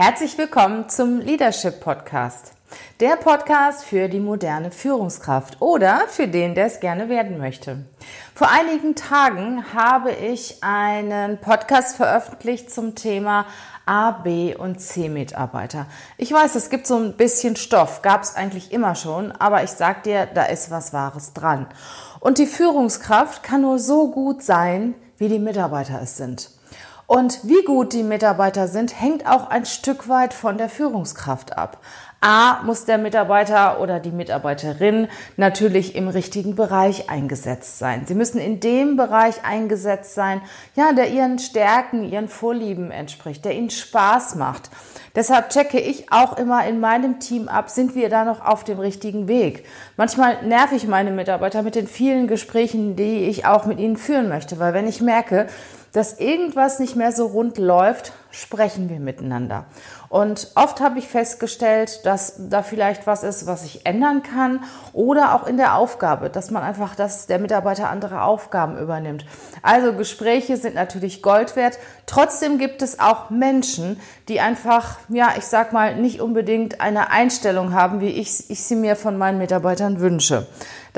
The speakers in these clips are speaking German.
Herzlich willkommen zum Leadership Podcast. Der Podcast für die moderne Führungskraft oder für den, der es gerne werden möchte. Vor einigen Tagen habe ich einen Podcast veröffentlicht zum Thema A, B und C Mitarbeiter. Ich weiß, es gibt so ein bisschen Stoff, gab es eigentlich immer schon, aber ich sag dir, da ist was Wahres dran. Und die Führungskraft kann nur so gut sein, wie die Mitarbeiter es sind. Und wie gut die Mitarbeiter sind, hängt auch ein Stück weit von der Führungskraft ab. A muss der Mitarbeiter oder die Mitarbeiterin natürlich im richtigen Bereich eingesetzt sein. Sie müssen in dem Bereich eingesetzt sein, ja, der ihren Stärken, ihren Vorlieben entspricht, der ihnen Spaß macht. Deshalb checke ich auch immer in meinem Team ab, sind wir da noch auf dem richtigen Weg. Manchmal nerv ich meine Mitarbeiter mit den vielen Gesprächen, die ich auch mit ihnen führen möchte, weil wenn ich merke, dass irgendwas nicht mehr so rund läuft, sprechen wir miteinander. Und oft habe ich festgestellt, dass da vielleicht was ist, was ich ändern kann oder auch in der Aufgabe, dass man einfach, dass der Mitarbeiter andere Aufgaben übernimmt. Also Gespräche sind natürlich Gold wert. Trotzdem gibt es auch Menschen, die einfach, ja, ich sag mal, nicht unbedingt eine Einstellung haben, wie ich, ich sie mir von meinen Mitarbeitern wünsche.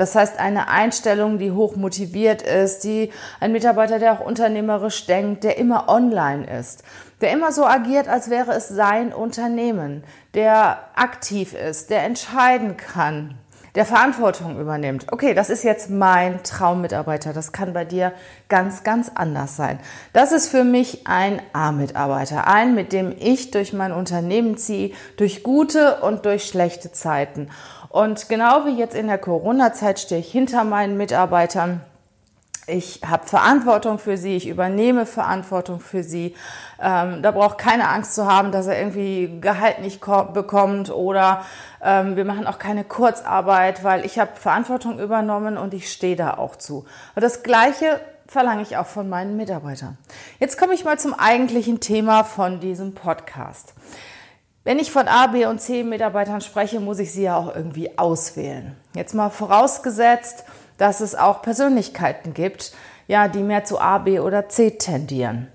Das heißt, eine Einstellung, die hoch motiviert ist, die ein Mitarbeiter, der auch unternehmerisch denkt, der immer online ist der immer so agiert, als wäre es sein Unternehmen, der aktiv ist, der entscheiden kann, der Verantwortung übernimmt. Okay, das ist jetzt mein Traummitarbeiter. Das kann bei dir ganz, ganz anders sein. Das ist für mich ein A-Mitarbeiter. Ein, mit dem ich durch mein Unternehmen ziehe, durch gute und durch schlechte Zeiten. Und genau wie jetzt in der Corona-Zeit stehe ich hinter meinen Mitarbeitern ich habe Verantwortung für sie, ich übernehme Verantwortung für sie. Ähm, da braucht keine Angst zu haben, dass er irgendwie Gehalt nicht bekommt oder ähm, wir machen auch keine Kurzarbeit, weil ich habe Verantwortung übernommen und ich stehe da auch zu. Und das Gleiche verlange ich auch von meinen Mitarbeitern. Jetzt komme ich mal zum eigentlichen Thema von diesem Podcast. Wenn ich von A, B und C Mitarbeitern spreche, muss ich sie ja auch irgendwie auswählen. Jetzt mal vorausgesetzt, dass es auch Persönlichkeiten gibt, ja, die mehr zu A, B oder C tendieren.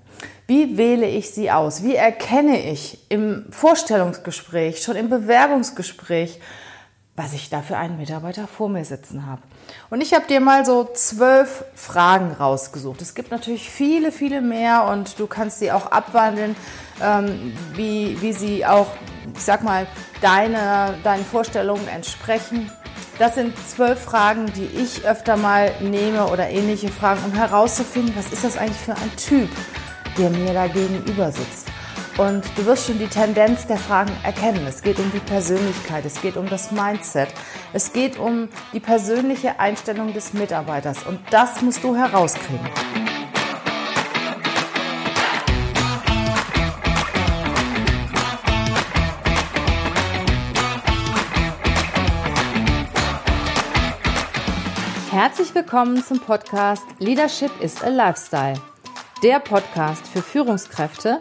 Wie wähle ich sie aus? Wie erkenne ich im Vorstellungsgespräch, schon im Bewerbungsgespräch, was ich da für einen Mitarbeiter vor mir sitzen habe? Und ich habe dir mal so zwölf Fragen rausgesucht. Es gibt natürlich viele, viele mehr und du kannst sie auch abwandeln, ähm, wie, wie sie auch, ich sag mal, deine, deinen Vorstellungen entsprechen. Das sind zwölf Fragen, die ich öfter mal nehme oder ähnliche Fragen, um herauszufinden, was ist das eigentlich für ein Typ, der mir da gegenüber sitzt. Und du wirst schon die Tendenz der Fragen erkennen. Es geht um die Persönlichkeit, es geht um das Mindset, es geht um die persönliche Einstellung des Mitarbeiters. Und das musst du herauskriegen. Herzlich willkommen zum Podcast Leadership is a Lifestyle. Der Podcast für Führungskräfte,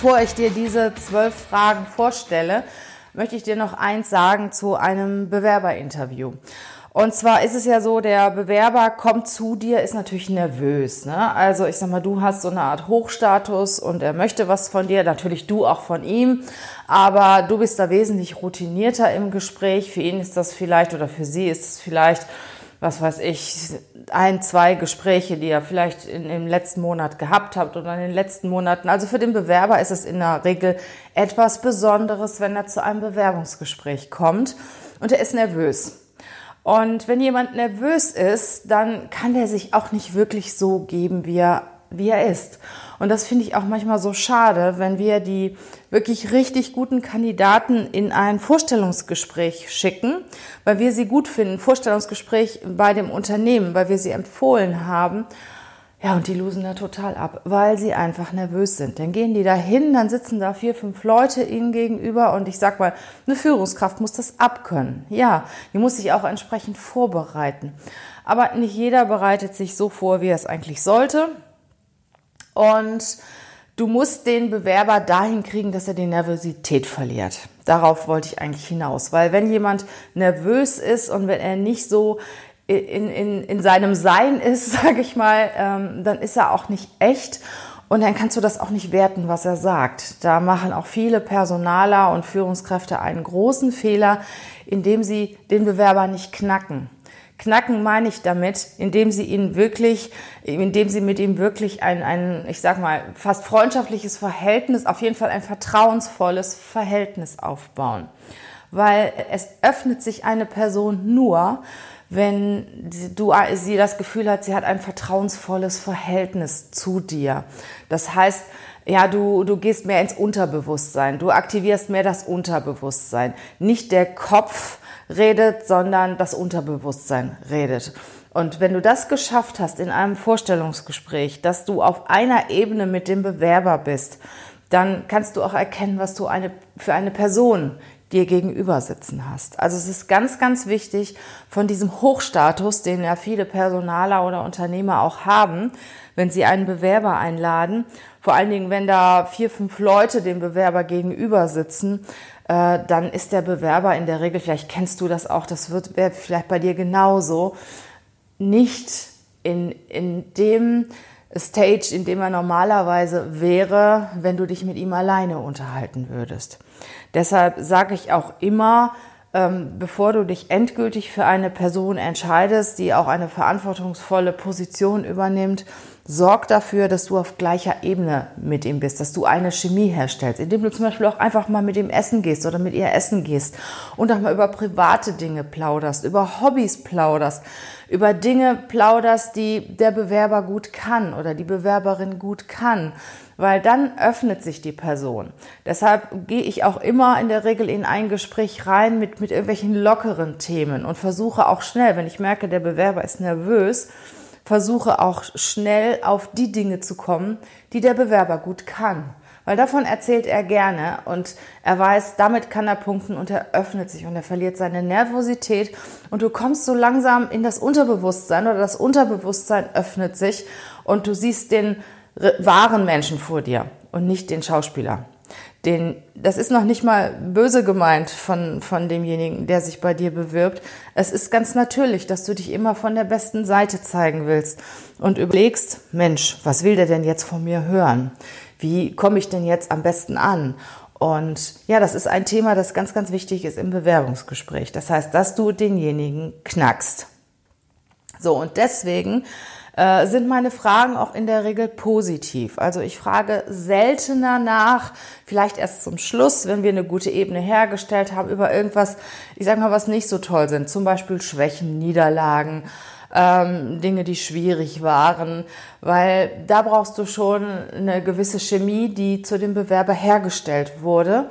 Bevor ich dir diese zwölf Fragen vorstelle, möchte ich dir noch eins sagen zu einem Bewerberinterview. Und zwar ist es ja so, der Bewerber kommt zu dir, ist natürlich nervös. Ne? Also ich sag mal, du hast so eine Art Hochstatus und er möchte was von dir, natürlich du auch von ihm, aber du bist da wesentlich routinierter im Gespräch. Für ihn ist das vielleicht oder für sie ist es vielleicht was weiß ich, ein, zwei Gespräche, die ihr vielleicht in, im letzten Monat gehabt habt oder in den letzten Monaten. Also für den Bewerber ist es in der Regel etwas Besonderes, wenn er zu einem Bewerbungsgespräch kommt und er ist nervös. Und wenn jemand nervös ist, dann kann er sich auch nicht wirklich so geben, wie er wie er ist. Und das finde ich auch manchmal so schade, wenn wir die wirklich richtig guten Kandidaten in ein Vorstellungsgespräch schicken, weil wir sie gut finden, Vorstellungsgespräch bei dem Unternehmen, weil wir sie empfohlen haben. Ja, und die losen da total ab, weil sie einfach nervös sind. Dann gehen die da hin, dann sitzen da vier, fünf Leute ihnen gegenüber und ich sag mal, eine Führungskraft muss das abkönnen. Ja, die muss sich auch entsprechend vorbereiten. Aber nicht jeder bereitet sich so vor, wie er es eigentlich sollte. Und du musst den Bewerber dahin kriegen, dass er die Nervosität verliert. Darauf wollte ich eigentlich hinaus. Weil wenn jemand nervös ist und wenn er nicht so in, in, in seinem Sein ist, sage ich mal, ähm, dann ist er auch nicht echt. Und dann kannst du das auch nicht werten, was er sagt. Da machen auch viele Personaler und Führungskräfte einen großen Fehler, indem sie den Bewerber nicht knacken. Knacken meine ich damit, indem sie ihn wirklich, indem sie mit ihm wirklich ein, ein, ich sag mal, fast freundschaftliches Verhältnis, auf jeden Fall ein vertrauensvolles Verhältnis aufbauen. Weil es öffnet sich eine Person nur, wenn du, sie das Gefühl hat, sie hat ein vertrauensvolles Verhältnis zu dir. Das heißt, ja, du, du gehst mehr ins Unterbewusstsein, du aktivierst mehr das Unterbewusstsein. Nicht der Kopf redet, sondern das Unterbewusstsein redet. Und wenn du das geschafft hast in einem Vorstellungsgespräch, dass du auf einer Ebene mit dem Bewerber bist, dann kannst du auch erkennen, was du eine, für eine Person dir gegenüber sitzen hast. Also es ist ganz, ganz wichtig von diesem Hochstatus, den ja viele Personaler oder Unternehmer auch haben, wenn sie einen Bewerber einladen, vor allen Dingen, wenn da vier, fünf Leute dem Bewerber gegenüber sitzen, äh, dann ist der Bewerber in der Regel, vielleicht kennst du das auch, das wird vielleicht bei dir genauso, nicht in, in dem Stage, in dem er normalerweise wäre, wenn du dich mit ihm alleine unterhalten würdest. Deshalb sage ich auch immer, ähm, bevor du dich endgültig für eine Person entscheidest, die auch eine verantwortungsvolle Position übernimmt, sorg dafür, dass du auf gleicher Ebene mit ihm bist, dass du eine Chemie herstellst, indem du zum Beispiel auch einfach mal mit ihm essen gehst oder mit ihr essen gehst und auch mal über private Dinge plauderst, über Hobbys plauderst, über Dinge plauderst, die der Bewerber gut kann oder die Bewerberin gut kann, weil dann öffnet sich die Person. Deshalb gehe ich auch immer in der Regel in ein Gespräch rein mit, mit irgendwelchen lockeren Themen und versuche auch schnell, wenn ich merke, der Bewerber ist nervös, versuche auch schnell auf die Dinge zu kommen, die der Bewerber gut kann. Weil davon erzählt er gerne und er weiß, damit kann er punkten und er öffnet sich und er verliert seine Nervosität und du kommst so langsam in das Unterbewusstsein oder das Unterbewusstsein öffnet sich und du siehst den wahren Menschen vor dir und nicht den Schauspieler den, das ist noch nicht mal böse gemeint von, von demjenigen, der sich bei dir bewirbt. Es ist ganz natürlich, dass du dich immer von der besten Seite zeigen willst und überlegst, Mensch, was will der denn jetzt von mir hören? Wie komme ich denn jetzt am besten an? Und ja, das ist ein Thema, das ganz, ganz wichtig ist im Bewerbungsgespräch. Das heißt, dass du denjenigen knackst. So, und deswegen äh, sind meine Fragen auch in der Regel positiv. Also ich frage seltener nach, vielleicht erst zum Schluss, wenn wir eine gute Ebene hergestellt haben, über irgendwas, ich sage mal, was nicht so toll sind. Zum Beispiel Schwächen, Niederlagen, ähm, Dinge, die schwierig waren, weil da brauchst du schon eine gewisse Chemie, die zu dem Bewerber hergestellt wurde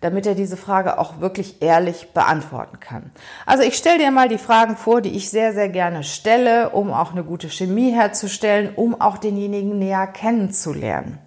damit er diese Frage auch wirklich ehrlich beantworten kann. Also ich stelle dir mal die Fragen vor, die ich sehr, sehr gerne stelle, um auch eine gute Chemie herzustellen, um auch denjenigen näher kennenzulernen.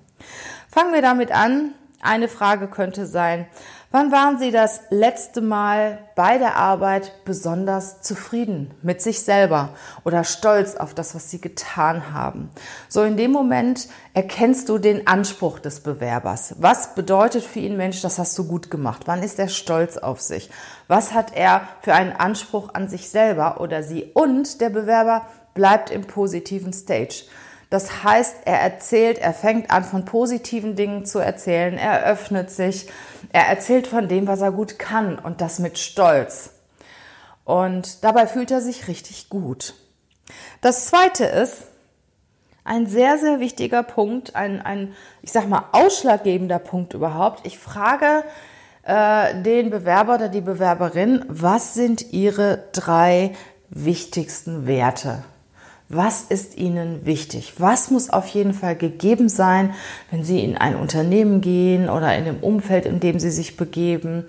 Fangen wir damit an. Eine Frage könnte sein, Wann waren Sie das letzte Mal bei der Arbeit besonders zufrieden mit sich selber oder stolz auf das, was Sie getan haben? So in dem Moment erkennst du den Anspruch des Bewerbers. Was bedeutet für ihn, Mensch, das hast du gut gemacht? Wann ist er stolz auf sich? Was hat er für einen Anspruch an sich selber oder sie? Und der Bewerber bleibt im positiven Stage. Das heißt, er erzählt, er fängt an, von positiven Dingen zu erzählen, er öffnet sich, er erzählt von dem, was er gut kann und das mit Stolz. Und dabei fühlt er sich richtig gut. Das zweite ist, ein sehr, sehr wichtiger Punkt, ein, ein ich sag mal, ausschlaggebender Punkt überhaupt. Ich frage äh, den Bewerber oder die Bewerberin, was sind ihre drei wichtigsten Werte? Was ist Ihnen wichtig? Was muss auf jeden Fall gegeben sein, wenn Sie in ein Unternehmen gehen oder in dem Umfeld, in dem Sie sich begeben?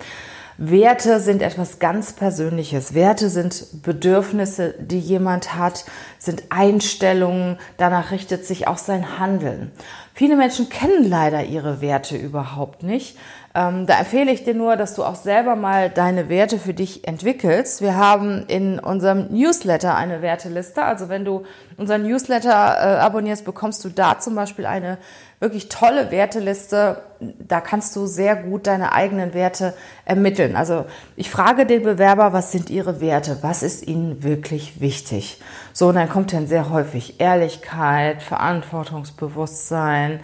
Werte sind etwas ganz Persönliches. Werte sind Bedürfnisse, die jemand hat, sind Einstellungen, danach richtet sich auch sein Handeln. Viele Menschen kennen leider ihre Werte überhaupt nicht. Ähm, da empfehle ich dir nur, dass du auch selber mal deine Werte für dich entwickelst. Wir haben in unserem Newsletter eine Werteliste. Also wenn du unseren Newsletter äh, abonnierst, bekommst du da zum Beispiel eine wirklich tolle Werteliste. Da kannst du sehr gut deine eigenen Werte ermitteln. Also ich frage den Bewerber, was sind ihre Werte? Was ist ihnen wirklich wichtig? So, und dann kommt dann sehr häufig Ehrlichkeit, Verantwortungsbewusstsein,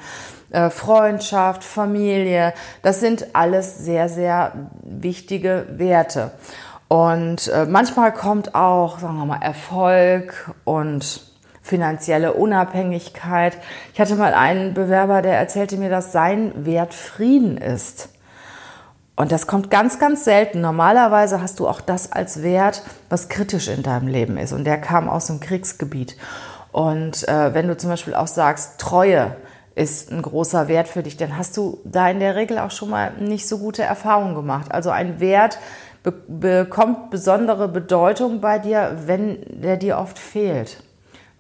äh, Freundschaft, Familie. Das sind alles sehr, sehr wichtige Werte. Und äh, manchmal kommt auch, sagen wir mal, Erfolg und finanzielle Unabhängigkeit. Ich hatte mal einen Bewerber, der erzählte mir, dass sein Wert Frieden ist. Und das kommt ganz, ganz selten. Normalerweise hast du auch das als Wert, was kritisch in deinem Leben ist. Und der kam aus dem Kriegsgebiet. Und äh, wenn du zum Beispiel auch sagst, Treue ist ein großer Wert für dich, dann hast du da in der Regel auch schon mal nicht so gute Erfahrungen gemacht. Also ein Wert be bekommt besondere Bedeutung bei dir, wenn der dir oft fehlt.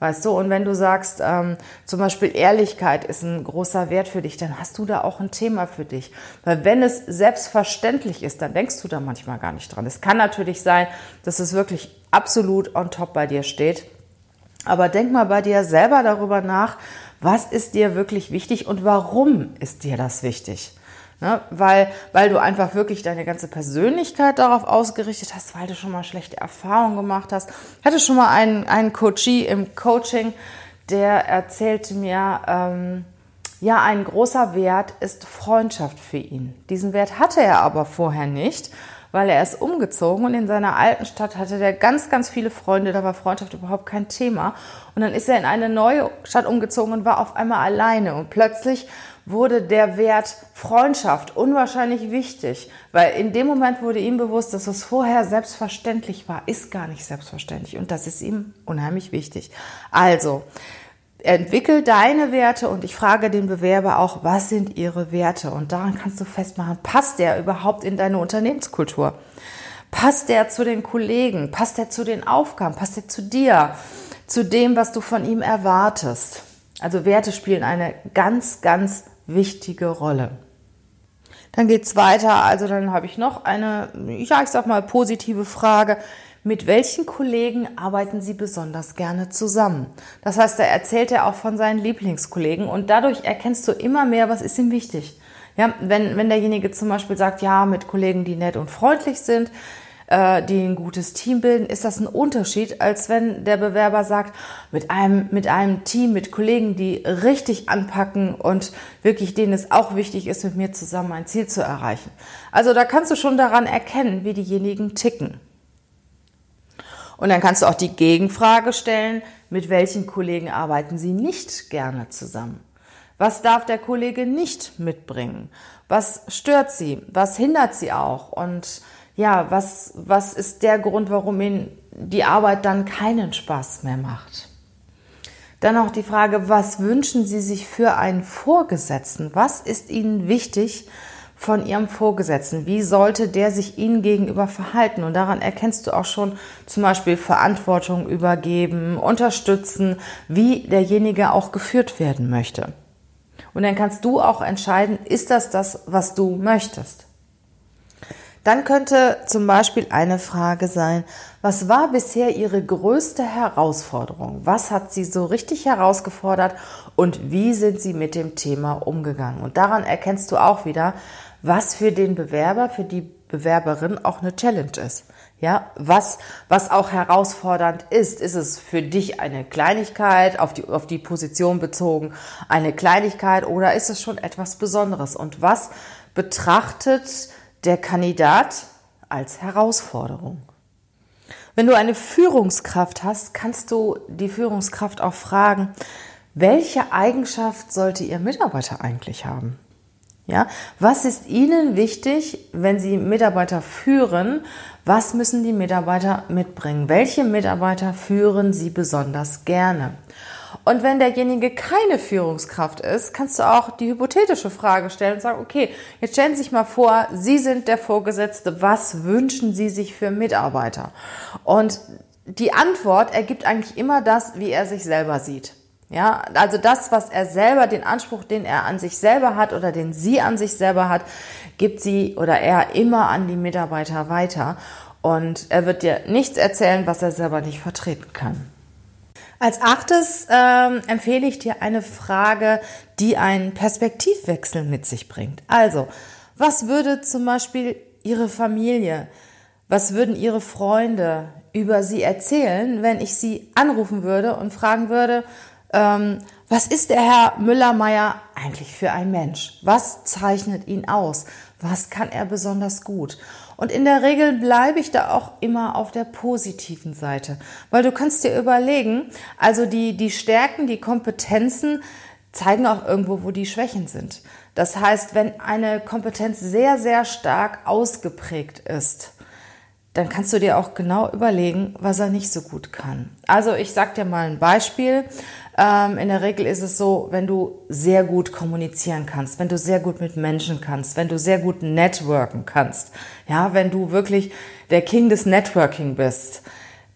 Weißt du, und wenn du sagst, ähm, zum Beispiel Ehrlichkeit ist ein großer Wert für dich, dann hast du da auch ein Thema für dich. Weil wenn es selbstverständlich ist, dann denkst du da manchmal gar nicht dran. Es kann natürlich sein, dass es wirklich absolut on top bei dir steht. Aber denk mal bei dir selber darüber nach, was ist dir wirklich wichtig und warum ist dir das wichtig? Ne? Weil, weil du einfach wirklich deine ganze Persönlichkeit darauf ausgerichtet hast, weil du schon mal schlechte Erfahrungen gemacht hast. Ich hatte schon mal einen, einen Coachie im Coaching, der erzählte mir, ähm, ja, ein großer Wert ist Freundschaft für ihn. Diesen Wert hatte er aber vorher nicht, weil er ist umgezogen und in seiner alten Stadt hatte er ganz, ganz viele Freunde, da war Freundschaft überhaupt kein Thema. Und dann ist er in eine neue Stadt umgezogen und war auf einmal alleine und plötzlich wurde der Wert Freundschaft unwahrscheinlich wichtig, weil in dem Moment wurde ihm bewusst, dass was vorher selbstverständlich war, ist gar nicht selbstverständlich und das ist ihm unheimlich wichtig. Also, entwickel deine Werte und ich frage den Bewerber auch, was sind ihre Werte und daran kannst du festmachen, passt der überhaupt in deine Unternehmenskultur? Passt der zu den Kollegen? Passt der zu den Aufgaben? Passt der zu dir? Zu dem, was du von ihm erwartest? Also Werte spielen eine ganz, ganz wichtige Rolle. Dann geht's weiter. Also dann habe ich noch eine, ja, ich sag mal positive Frage. Mit welchen Kollegen arbeiten Sie besonders gerne zusammen? Das heißt, da erzählt er auch von seinen Lieblingskollegen und dadurch erkennst du immer mehr, was ist ihm wichtig. Ja, wenn, wenn derjenige zum Beispiel sagt, ja, mit Kollegen, die nett und freundlich sind, äh, die ein gutes Team bilden, ist das ein Unterschied, als wenn der Bewerber sagt, mit einem, mit einem Team, mit Kollegen, die richtig anpacken und wirklich denen es auch wichtig ist, mit mir zusammen ein Ziel zu erreichen. Also da kannst du schon daran erkennen, wie diejenigen ticken. Und dann kannst du auch die Gegenfrage stellen, mit welchen Kollegen arbeiten sie nicht gerne zusammen? Was darf der Kollege nicht mitbringen? Was stört sie? Was hindert sie auch? Und ja, was, was ist der Grund, warum Ihnen die Arbeit dann keinen Spaß mehr macht? Dann auch die Frage, was wünschen Sie sich für einen Vorgesetzten? Was ist Ihnen wichtig von Ihrem Vorgesetzten? Wie sollte der sich Ihnen gegenüber verhalten? Und daran erkennst du auch schon zum Beispiel Verantwortung übergeben, unterstützen, wie derjenige auch geführt werden möchte. Und dann kannst du auch entscheiden, ist das das, was du möchtest? Dann könnte zum Beispiel eine Frage sein, was war bisher Ihre größte Herausforderung? Was hat Sie so richtig herausgefordert und wie sind Sie mit dem Thema umgegangen? Und daran erkennst du auch wieder, was für den Bewerber, für die Bewerberin auch eine Challenge ist. Ja, was, was auch herausfordernd ist, ist es für dich eine Kleinigkeit auf die, auf die Position bezogen, eine Kleinigkeit oder ist es schon etwas Besonderes? Und was betrachtet der Kandidat als Herausforderung. Wenn du eine Führungskraft hast, kannst du die Führungskraft auch fragen, welche Eigenschaft sollte Ihr Mitarbeiter eigentlich haben? Ja, was ist Ihnen wichtig, wenn Sie Mitarbeiter führen? Was müssen die Mitarbeiter mitbringen? Welche Mitarbeiter führen Sie besonders gerne? Und wenn derjenige keine Führungskraft ist, kannst du auch die hypothetische Frage stellen und sagen, okay, jetzt stellen Sie sich mal vor, Sie sind der Vorgesetzte, was wünschen Sie sich für Mitarbeiter? Und die Antwort ergibt eigentlich immer das, wie er sich selber sieht. Ja, also das, was er selber, den Anspruch, den er an sich selber hat oder den sie an sich selber hat, gibt sie oder er immer an die Mitarbeiter weiter. Und er wird dir nichts erzählen, was er selber nicht vertreten kann. Als achtes ähm, empfehle ich dir eine Frage, die einen Perspektivwechsel mit sich bringt. Also, was würde zum Beispiel Ihre Familie, was würden Ihre Freunde über Sie erzählen, wenn ich Sie anrufen würde und fragen würde, ähm, was ist der Herr Müller-Meyer eigentlich für ein Mensch? Was zeichnet ihn aus? Was kann er besonders gut? Und in der Regel bleibe ich da auch immer auf der positiven Seite, weil du kannst dir überlegen, also die, die Stärken, die Kompetenzen zeigen auch irgendwo, wo die Schwächen sind. Das heißt, wenn eine Kompetenz sehr, sehr stark ausgeprägt ist, dann kannst du dir auch genau überlegen, was er nicht so gut kann. Also ich sag dir mal ein Beispiel. Ähm, in der Regel ist es so, wenn du sehr gut kommunizieren kannst, wenn du sehr gut mit Menschen kannst, wenn du sehr gut networken kannst, ja, wenn du wirklich der King des Networking bist,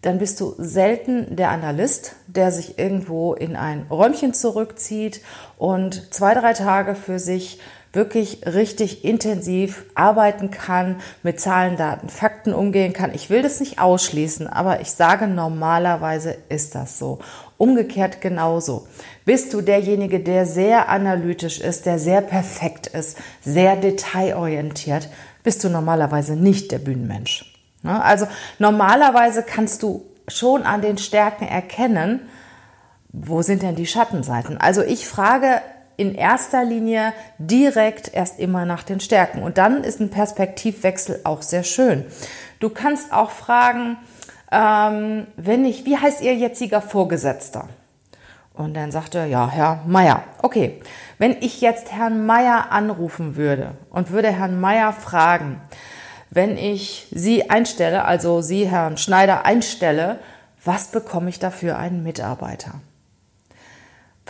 dann bist du selten der Analyst, der sich irgendwo in ein Räumchen zurückzieht und zwei, drei Tage für sich wirklich richtig intensiv arbeiten kann, mit Zahlen, Daten, Fakten umgehen kann. Ich will das nicht ausschließen, aber ich sage, normalerweise ist das so. Umgekehrt genauso. Bist du derjenige, der sehr analytisch ist, der sehr perfekt ist, sehr detailorientiert, bist du normalerweise nicht der Bühnenmensch. Ne? Also normalerweise kannst du schon an den Stärken erkennen, wo sind denn die Schattenseiten? Also ich frage in erster Linie direkt erst immer nach den Stärken. Und dann ist ein Perspektivwechsel auch sehr schön. Du kannst auch fragen, ähm, wenn ich, wie heißt Ihr jetziger Vorgesetzter? Und dann sagt er, ja, Herr Meier. Okay, wenn ich jetzt Herrn Meier anrufen würde und würde Herrn Meier fragen, wenn ich Sie einstelle, also Sie, Herrn Schneider, einstelle, was bekomme ich dafür einen Mitarbeiter?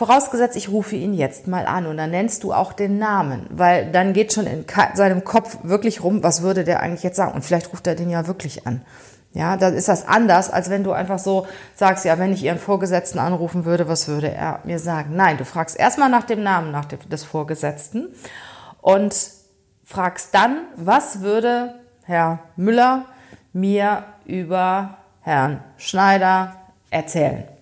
Vorausgesetzt, ich rufe ihn jetzt mal an und dann nennst du auch den Namen, weil dann geht schon in seinem Kopf wirklich rum, was würde der eigentlich jetzt sagen? Und vielleicht ruft er den ja wirklich an. Ja, dann ist das anders, als wenn du einfach so sagst, ja, wenn ich ihren Vorgesetzten anrufen würde, was würde er mir sagen? Nein, du fragst erstmal nach dem Namen nach dem, des Vorgesetzten und fragst dann, was würde Herr Müller mir über Herrn Schneider erzählen?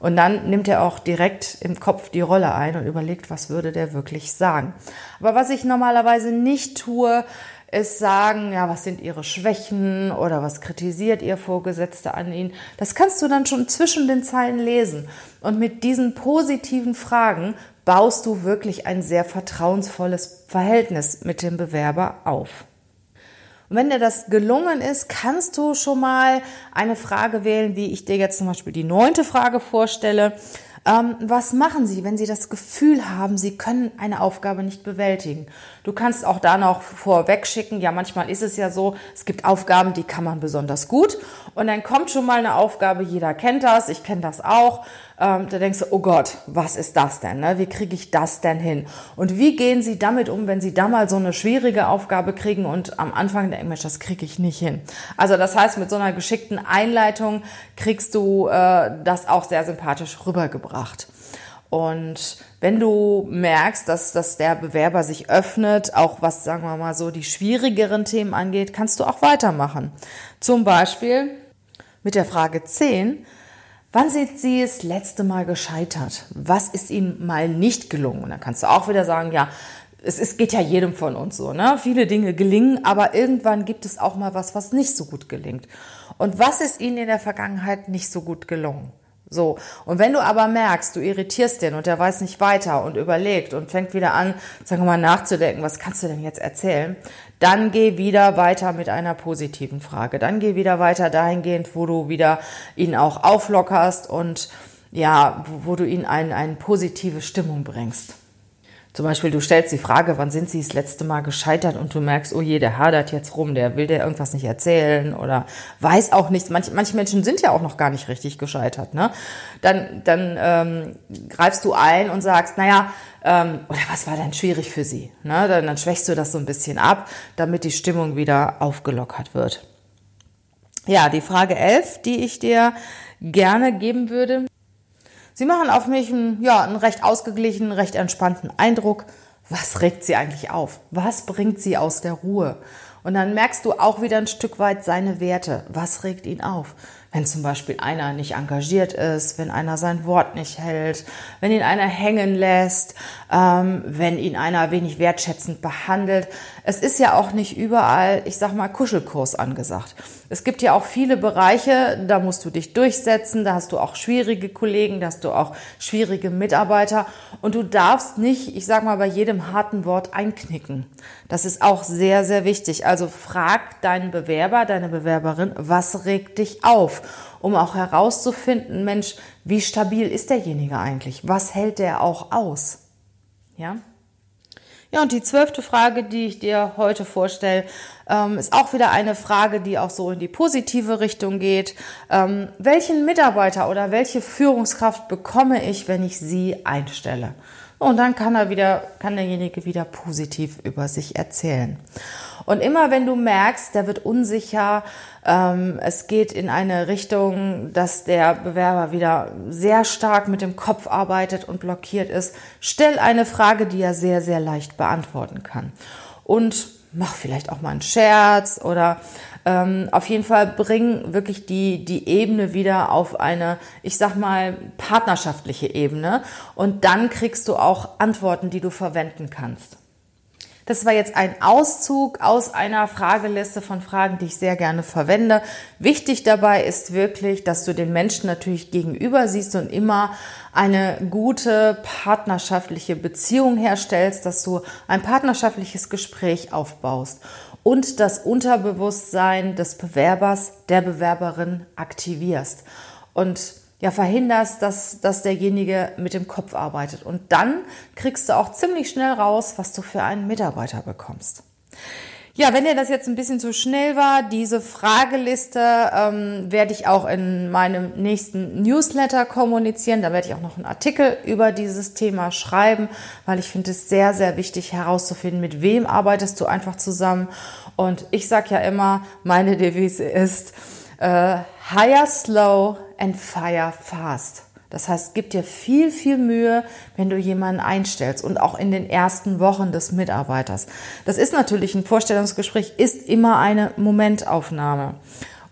Und dann nimmt er auch direkt im Kopf die Rolle ein und überlegt, was würde der wirklich sagen. Aber was ich normalerweise nicht tue, ist sagen, ja, was sind ihre Schwächen oder was kritisiert ihr Vorgesetzte an ihnen. Das kannst du dann schon zwischen den Zeilen lesen. Und mit diesen positiven Fragen baust du wirklich ein sehr vertrauensvolles Verhältnis mit dem Bewerber auf. Und wenn dir das gelungen ist, kannst du schon mal eine Frage wählen, wie ich dir jetzt zum Beispiel die neunte Frage vorstelle. Ähm, was machen Sie, wenn Sie das Gefühl haben, Sie können eine Aufgabe nicht bewältigen? Du kannst auch da noch vorweg schicken, ja, manchmal ist es ja so, es gibt Aufgaben, die kann man besonders gut. Und dann kommt schon mal eine Aufgabe, jeder kennt das, ich kenne das auch. Ähm, da denkst du, oh Gott, was ist das denn? Ne? Wie kriege ich das denn hin? Und wie gehen Sie damit um, wenn Sie da mal so eine schwierige Aufgabe kriegen und am Anfang denken, Mensch, das kriege ich nicht hin? Also das heißt, mit so einer geschickten Einleitung kriegst du äh, das auch sehr sympathisch rübergebracht. Und wenn du merkst, dass, dass der Bewerber sich öffnet, auch was, sagen wir mal so, die schwierigeren Themen angeht, kannst du auch weitermachen. Zum Beispiel mit der Frage 10, Wann sind Sie das letzte Mal gescheitert? Was ist Ihnen mal nicht gelungen? Und dann kannst du auch wieder sagen, ja, es, es geht ja jedem von uns so, ne? Viele Dinge gelingen, aber irgendwann gibt es auch mal was, was nicht so gut gelingt. Und was ist Ihnen in der Vergangenheit nicht so gut gelungen? So. Und wenn du aber merkst, du irritierst den und der weiß nicht weiter und überlegt und fängt wieder an, sagen wir mal, nachzudenken, was kannst du denn jetzt erzählen? Dann geh wieder weiter mit einer positiven Frage. Dann geh wieder weiter dahingehend, wo du wieder ihn auch auflockerst und ja, wo, wo du ihn in eine positive Stimmung bringst. Zum Beispiel, du stellst die Frage, wann sind sie das letzte Mal gescheitert und du merkst, oh je, der hadert jetzt rum, der will dir irgendwas nicht erzählen oder weiß auch nichts. Manch, manche Menschen sind ja auch noch gar nicht richtig gescheitert. Ne? Dann, dann ähm, greifst du ein und sagst, naja, ähm, oder was war denn schwierig für sie? Ne? Dann, dann schwächst du das so ein bisschen ab, damit die Stimmung wieder aufgelockert wird. Ja, die Frage 11, die ich dir gerne geben würde, Sie machen auf mich einen, ja, einen recht ausgeglichenen, recht entspannten Eindruck. Was regt Sie eigentlich auf? Was bringt Sie aus der Ruhe? Und dann merkst du auch wieder ein Stück weit seine Werte. Was regt ihn auf? wenn zum Beispiel einer nicht engagiert ist, wenn einer sein Wort nicht hält, wenn ihn einer hängen lässt, ähm, wenn ihn einer wenig wertschätzend behandelt. Es ist ja auch nicht überall, ich sag mal, Kuschelkurs angesagt. Es gibt ja auch viele Bereiche, da musst du dich durchsetzen, da hast du auch schwierige Kollegen, da hast du auch schwierige Mitarbeiter und du darfst nicht, ich sag mal, bei jedem harten Wort einknicken. Das ist auch sehr, sehr wichtig. Also frag deinen Bewerber, deine Bewerberin, was regt dich auf? um auch herauszufinden, Mensch, wie stabil ist derjenige eigentlich? Was hält der auch aus? Ja? Ja, und die zwölfte Frage, die ich dir heute vorstelle, ähm, ist auch wieder eine Frage, die auch so in die positive Richtung geht. Ähm, welchen Mitarbeiter oder welche Führungskraft bekomme ich, wenn ich sie einstelle? Und dann kann er wieder, kann derjenige wieder positiv über sich erzählen. Und immer wenn du merkst, der wird unsicher, ähm, es geht in eine Richtung, dass der Bewerber wieder sehr stark mit dem Kopf arbeitet und blockiert ist, stell eine Frage, die er sehr, sehr leicht beantworten kann. Und mach vielleicht auch mal einen Scherz oder ähm, auf jeden Fall bring wirklich die, die Ebene wieder auf eine, ich sag mal, partnerschaftliche Ebene und dann kriegst du auch Antworten, die du verwenden kannst. Das war jetzt ein Auszug aus einer Frageliste von Fragen, die ich sehr gerne verwende. Wichtig dabei ist wirklich, dass du den Menschen natürlich gegenüber siehst und immer eine gute partnerschaftliche Beziehung herstellst, dass du ein partnerschaftliches Gespräch aufbaust und das Unterbewusstsein des Bewerbers, der Bewerberin aktivierst. Und ja, verhinderst, dass, dass derjenige mit dem Kopf arbeitet. Und dann kriegst du auch ziemlich schnell raus, was du für einen Mitarbeiter bekommst. Ja, wenn dir das jetzt ein bisschen zu schnell war, diese Frageliste ähm, werde ich auch in meinem nächsten Newsletter kommunizieren. Da werde ich auch noch einen Artikel über dieses Thema schreiben, weil ich finde es sehr, sehr wichtig herauszufinden, mit wem arbeitest du einfach zusammen. Und ich sage ja immer, meine Devise ist, äh, hire slow and fire fast. Das heißt, gib dir viel, viel Mühe, wenn du jemanden einstellst und auch in den ersten Wochen des Mitarbeiters. Das ist natürlich ein Vorstellungsgespräch, ist immer eine Momentaufnahme.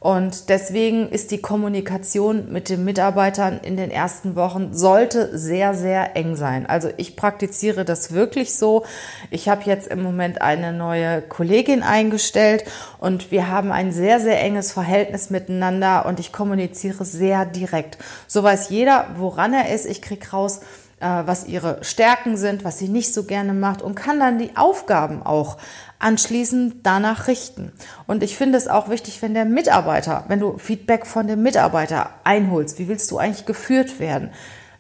Und deswegen ist die Kommunikation mit den Mitarbeitern in den ersten Wochen sollte sehr, sehr eng sein. Also ich praktiziere das wirklich so. Ich habe jetzt im Moment eine neue Kollegin eingestellt und wir haben ein sehr, sehr enges Verhältnis miteinander und ich kommuniziere sehr direkt. So weiß jeder, woran er ist. Ich kriege raus, äh, was ihre Stärken sind, was sie nicht so gerne macht und kann dann die Aufgaben auch anschließend danach richten. Und ich finde es auch wichtig, wenn der Mitarbeiter, wenn du Feedback von dem Mitarbeiter einholst, wie willst du eigentlich geführt werden?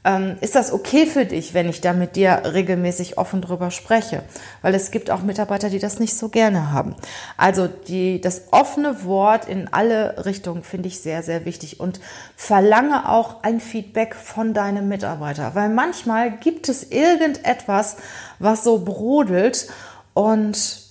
Ähm, ist das okay für dich, wenn ich da mit dir regelmäßig offen drüber spreche? Weil es gibt auch Mitarbeiter, die das nicht so gerne haben. Also die, das offene Wort in alle Richtungen finde ich sehr, sehr wichtig und verlange auch ein Feedback von deinem Mitarbeiter, weil manchmal gibt es irgendetwas, was so brodelt und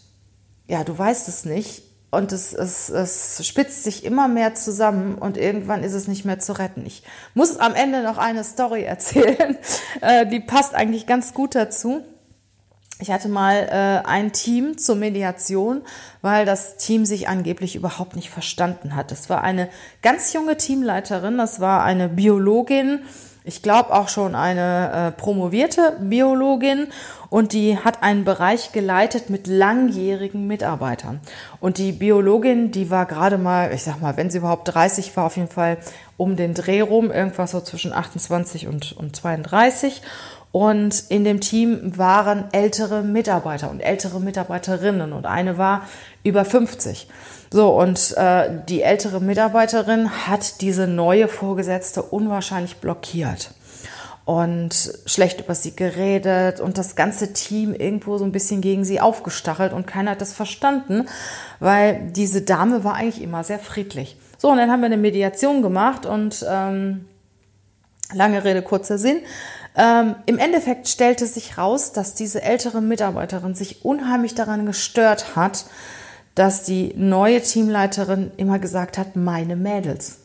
ja, du weißt es nicht. Und es, es, es spitzt sich immer mehr zusammen und irgendwann ist es nicht mehr zu retten. Ich muss am Ende noch eine Story erzählen, äh, die passt eigentlich ganz gut dazu. Ich hatte mal äh, ein Team zur Mediation, weil das Team sich angeblich überhaupt nicht verstanden hat. Es war eine ganz junge Teamleiterin, das war eine Biologin, ich glaube auch schon eine äh, promovierte Biologin und die hat einen Bereich geleitet mit langjährigen Mitarbeitern. Und die Biologin, die war gerade mal, ich sag mal, wenn sie überhaupt 30 war, auf jeden Fall um den Dreh rum, irgendwas so zwischen 28 und, und 32. Und in dem Team waren ältere Mitarbeiter und ältere Mitarbeiterinnen und eine war über 50. So, und äh, die ältere Mitarbeiterin hat diese neue Vorgesetzte unwahrscheinlich blockiert. und schlecht über sie geredet und das ganze Team irgendwo so ein bisschen gegen sie aufgestachelt und keiner hat das verstanden, weil diese Dame war eigentlich immer sehr friedlich. So, und dann haben wir eine Mediation gemacht und ähm, lange Rede, kurzer Sinn. Ähm, Im Endeffekt stellte sich raus, dass diese ältere Mitarbeiterin sich unheimlich daran gestört hat, dass die neue Teamleiterin immer gesagt hat, meine Mädels.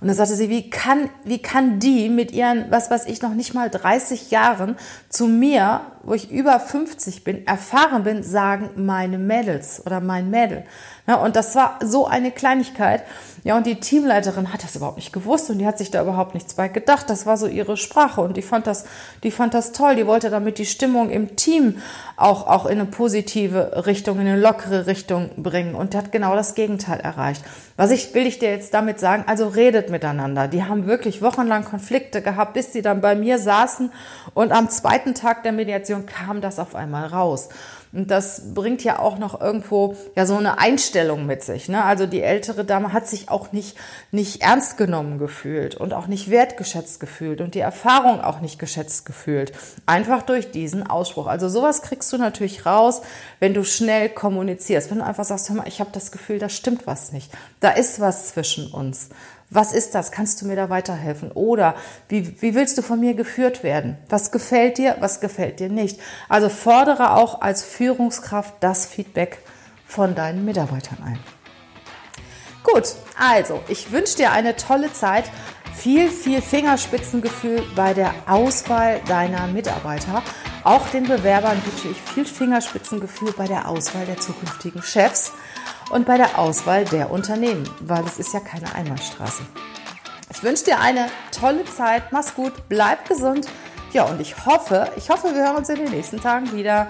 Und dann sagte sie, wie kann, wie kann die mit ihren, was weiß ich, noch nicht mal 30 Jahren zu mir, wo ich über 50 bin, erfahren bin, sagen meine Mädels oder mein Mädel. Ja, und das war so eine Kleinigkeit. Ja, und die Teamleiterin hat das überhaupt nicht gewusst und die hat sich da überhaupt nichts bei gedacht. Das war so ihre Sprache und die fand das, die fand das toll. Die wollte damit die Stimmung im Team auch, auch in eine positive Richtung, in eine lockere Richtung bringen und hat genau das Gegenteil erreicht. Was ich, will ich dir jetzt damit sagen? Also redet miteinander. Die haben wirklich wochenlang Konflikte gehabt, bis sie dann bei mir saßen und am zweiten Tag der Mediation kam das auf einmal raus. Und das bringt ja auch noch irgendwo ja so eine Einstellung mit sich. Ne? Also die ältere Dame hat sich auch nicht, nicht ernst genommen gefühlt und auch nicht wertgeschätzt gefühlt und die Erfahrung auch nicht geschätzt gefühlt. Einfach durch diesen Ausspruch. Also sowas kriegst du natürlich raus, wenn du schnell kommunizierst. Wenn du einfach sagst, hör mal, ich habe das Gefühl, da stimmt was nicht. Da ist was zwischen uns. Was ist das? Kannst du mir da weiterhelfen? Oder wie, wie willst du von mir geführt werden? Was gefällt dir? Was gefällt dir nicht? Also fordere auch als Führungskraft das Feedback von deinen Mitarbeitern ein. Gut, also ich wünsche dir eine tolle Zeit. Viel, viel Fingerspitzengefühl bei der Auswahl deiner Mitarbeiter. Auch den Bewerbern wünsche ich viel Fingerspitzengefühl bei der Auswahl der zukünftigen Chefs und bei der Auswahl der Unternehmen, weil es ist ja keine Einbahnstraße. Ich wünsche dir eine tolle Zeit, mach's gut, bleib gesund. Ja, und ich hoffe, ich hoffe, wir hören uns in den nächsten Tagen wieder.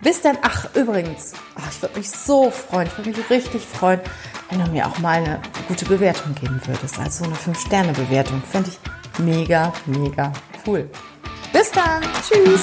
Bis dann, ach übrigens, ach, ich würde mich so freuen, ich würde mich richtig freuen, wenn du mir auch mal eine gute Bewertung geben würdest. Also eine 5-Sterne-Bewertung. Fände ich mega, mega cool. Bis dann, tschüss.